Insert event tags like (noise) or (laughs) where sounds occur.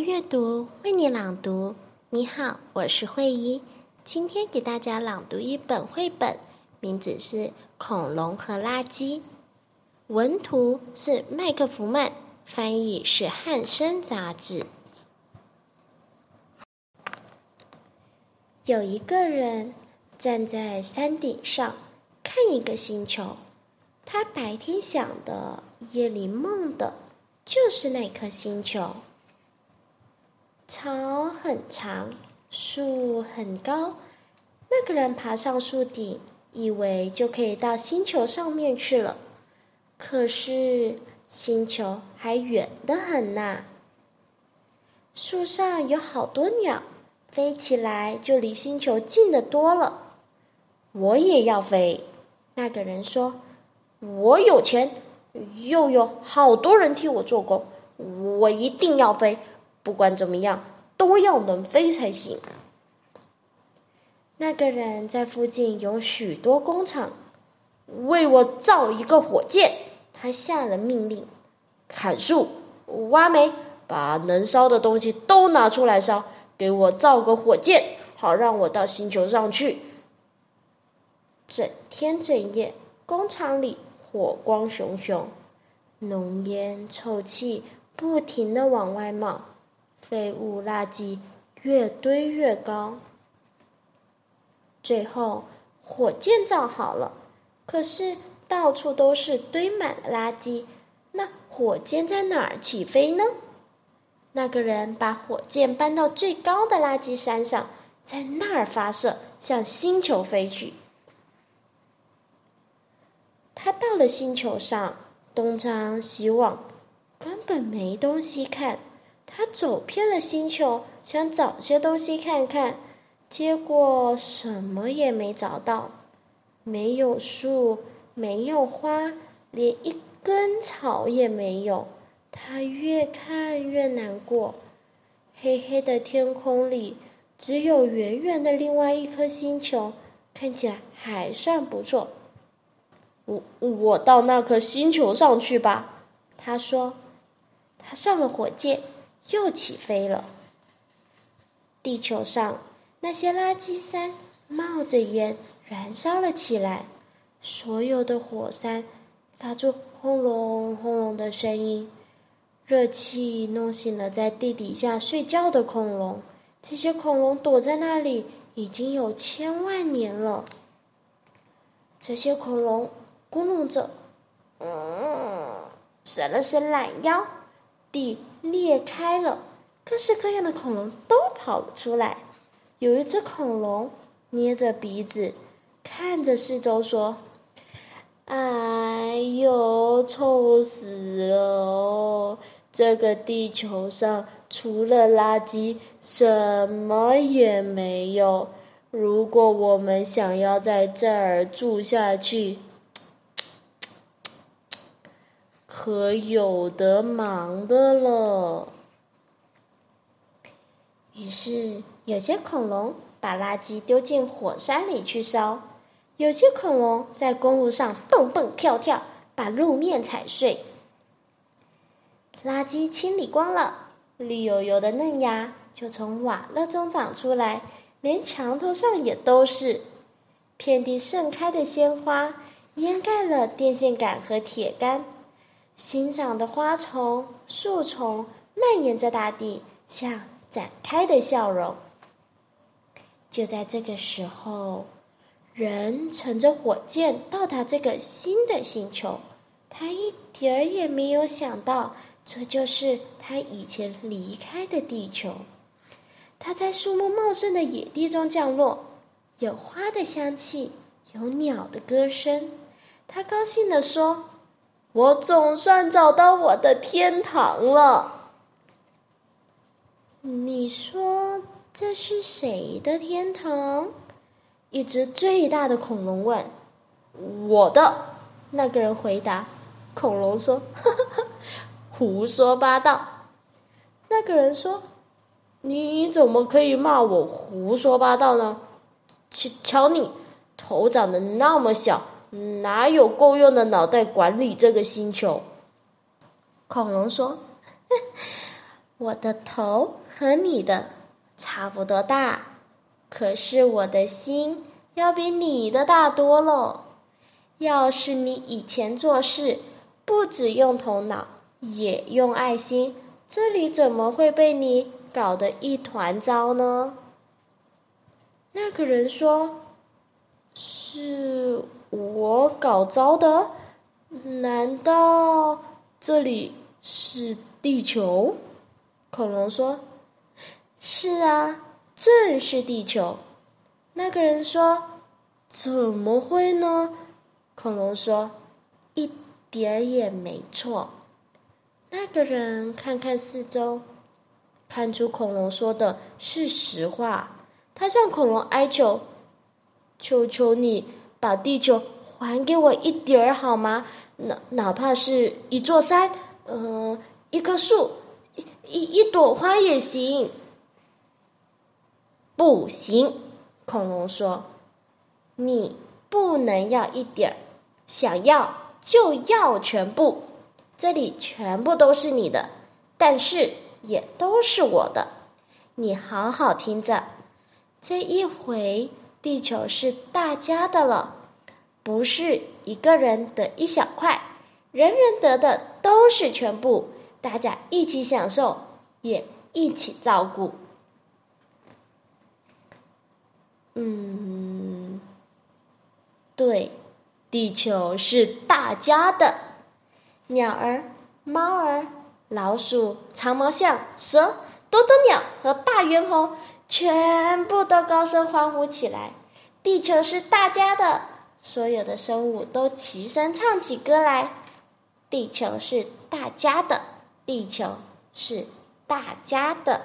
阅读，为你朗读。你好，我是慧怡，今天给大家朗读一本绘本，名字是《恐龙和垃圾》，文图是麦克弗曼，翻译是汉生杂志。有一个人站在山顶上看一个星球，他白天想的，夜里梦的，就是那颗星球。草很长，树很高。那个人爬上树顶，以为就可以到星球上面去了。可是星球还远得很呐。树上有好多鸟，飞起来就离星球近的多了。我也要飞。那个人说：“我有钱，又有好多人替我做工，我一定要飞。”不管怎么样，都要能飞才行。那个人在附近有许多工厂，为我造一个火箭。他下了命令：砍树、挖煤，把能烧的东西都拿出来烧，给我造个火箭，好让我到星球上去。整天整夜，工厂里火光熊熊，浓烟臭气不停的往外冒。废物垃圾越堆越高，最后火箭造好了，可是到处都是堆满了垃圾。那火箭在哪儿起飞呢？那个人把火箭搬到最高的垃圾山上，在那儿发射，向星球飞去。他到了星球上，东张西望，根本没东西看。他走遍了星球，想找些东西看看，结果什么也没找到。没有树，没有花，连一根草也没有。他越看越难过。黑黑的天空里，只有圆圆的另外一颗星球，看起来还算不错。我我到那颗星球上去吧，他说。他上了火箭。又起飞了。地球上那些垃圾山冒着烟，燃烧了起来。所有的火山发出轰隆轰隆的声音，热气弄醒了在地底下睡觉的恐龙。这些恐龙躲在那里已经有千万年了。这些恐龙咕哝着，嗯，伸了伸懒腰。地裂开了，各式各样的恐龙都跑了出来。有一只恐龙捏着鼻子，看着四周说：“哎呦，臭死了！这个地球上除了垃圾，什么也没有。如果我们想要在这儿住下去，”可有得忙的了。于是，有些恐龙把垃圾丢进火山里去烧；有些恐龙在公路上蹦蹦跳跳，把路面踩碎。垃圾清理光了，绿油油的嫩芽就从瓦砾中长出来，连墙头上也都是。遍地盛开的鲜花掩盖了电线杆和铁杆。新长的花丛、树丛蔓延着大地，像展开的笑容。就在这个时候，人乘着火箭到达这个新的星球。他一点儿也没有想到，这就是他以前离开的地球。他在树木茂盛的野地中降落，有花的香气，有鸟的歌声。他高兴地说。我总算找到我的天堂了。你说这是谁的天堂？一只最大的恐龙问。我的，那个人回答。恐龙说：“ (laughs) 胡说八道。”那个人说：“你怎么可以骂我胡说八道呢？瞧瞧你，头长得那么小。”哪有够用的脑袋管理这个星球？恐龙说：“ (laughs) 我的头和你的差不多大，可是我的心要比你的大多了。要是你以前做事不只用头脑，也用爱心，这里怎么会被你搞得一团糟呢？”那个人说：“是我搞糟的？难道这里是地球？”恐龙说：“是啊，正是地球。”那个人说：“怎么会呢？”恐龙说：“一点儿也没错。”那个人看看四周，看出恐龙说的是实话，他向恐龙哀求：“求求你把地球还给我一点儿好吗？哪哪怕是一座山，嗯，一棵树。”一一朵花也行，不行。恐龙说：“你不能要一点儿，想要就要全部。这里全部都是你的，但是也都是我的。你好好听着，这一回地球是大家的了，不是一个人得一小块，人人得的都是全部。”大家一起享受，也一起照顾。嗯，对，地球是大家的。鸟儿、猫儿、老鼠、长毛象、蛇、多多鸟和大猿猴全部都高声欢呼起来。地球是大家的，所有的生物都齐声唱起歌来。地球是大家的。地球是大家的。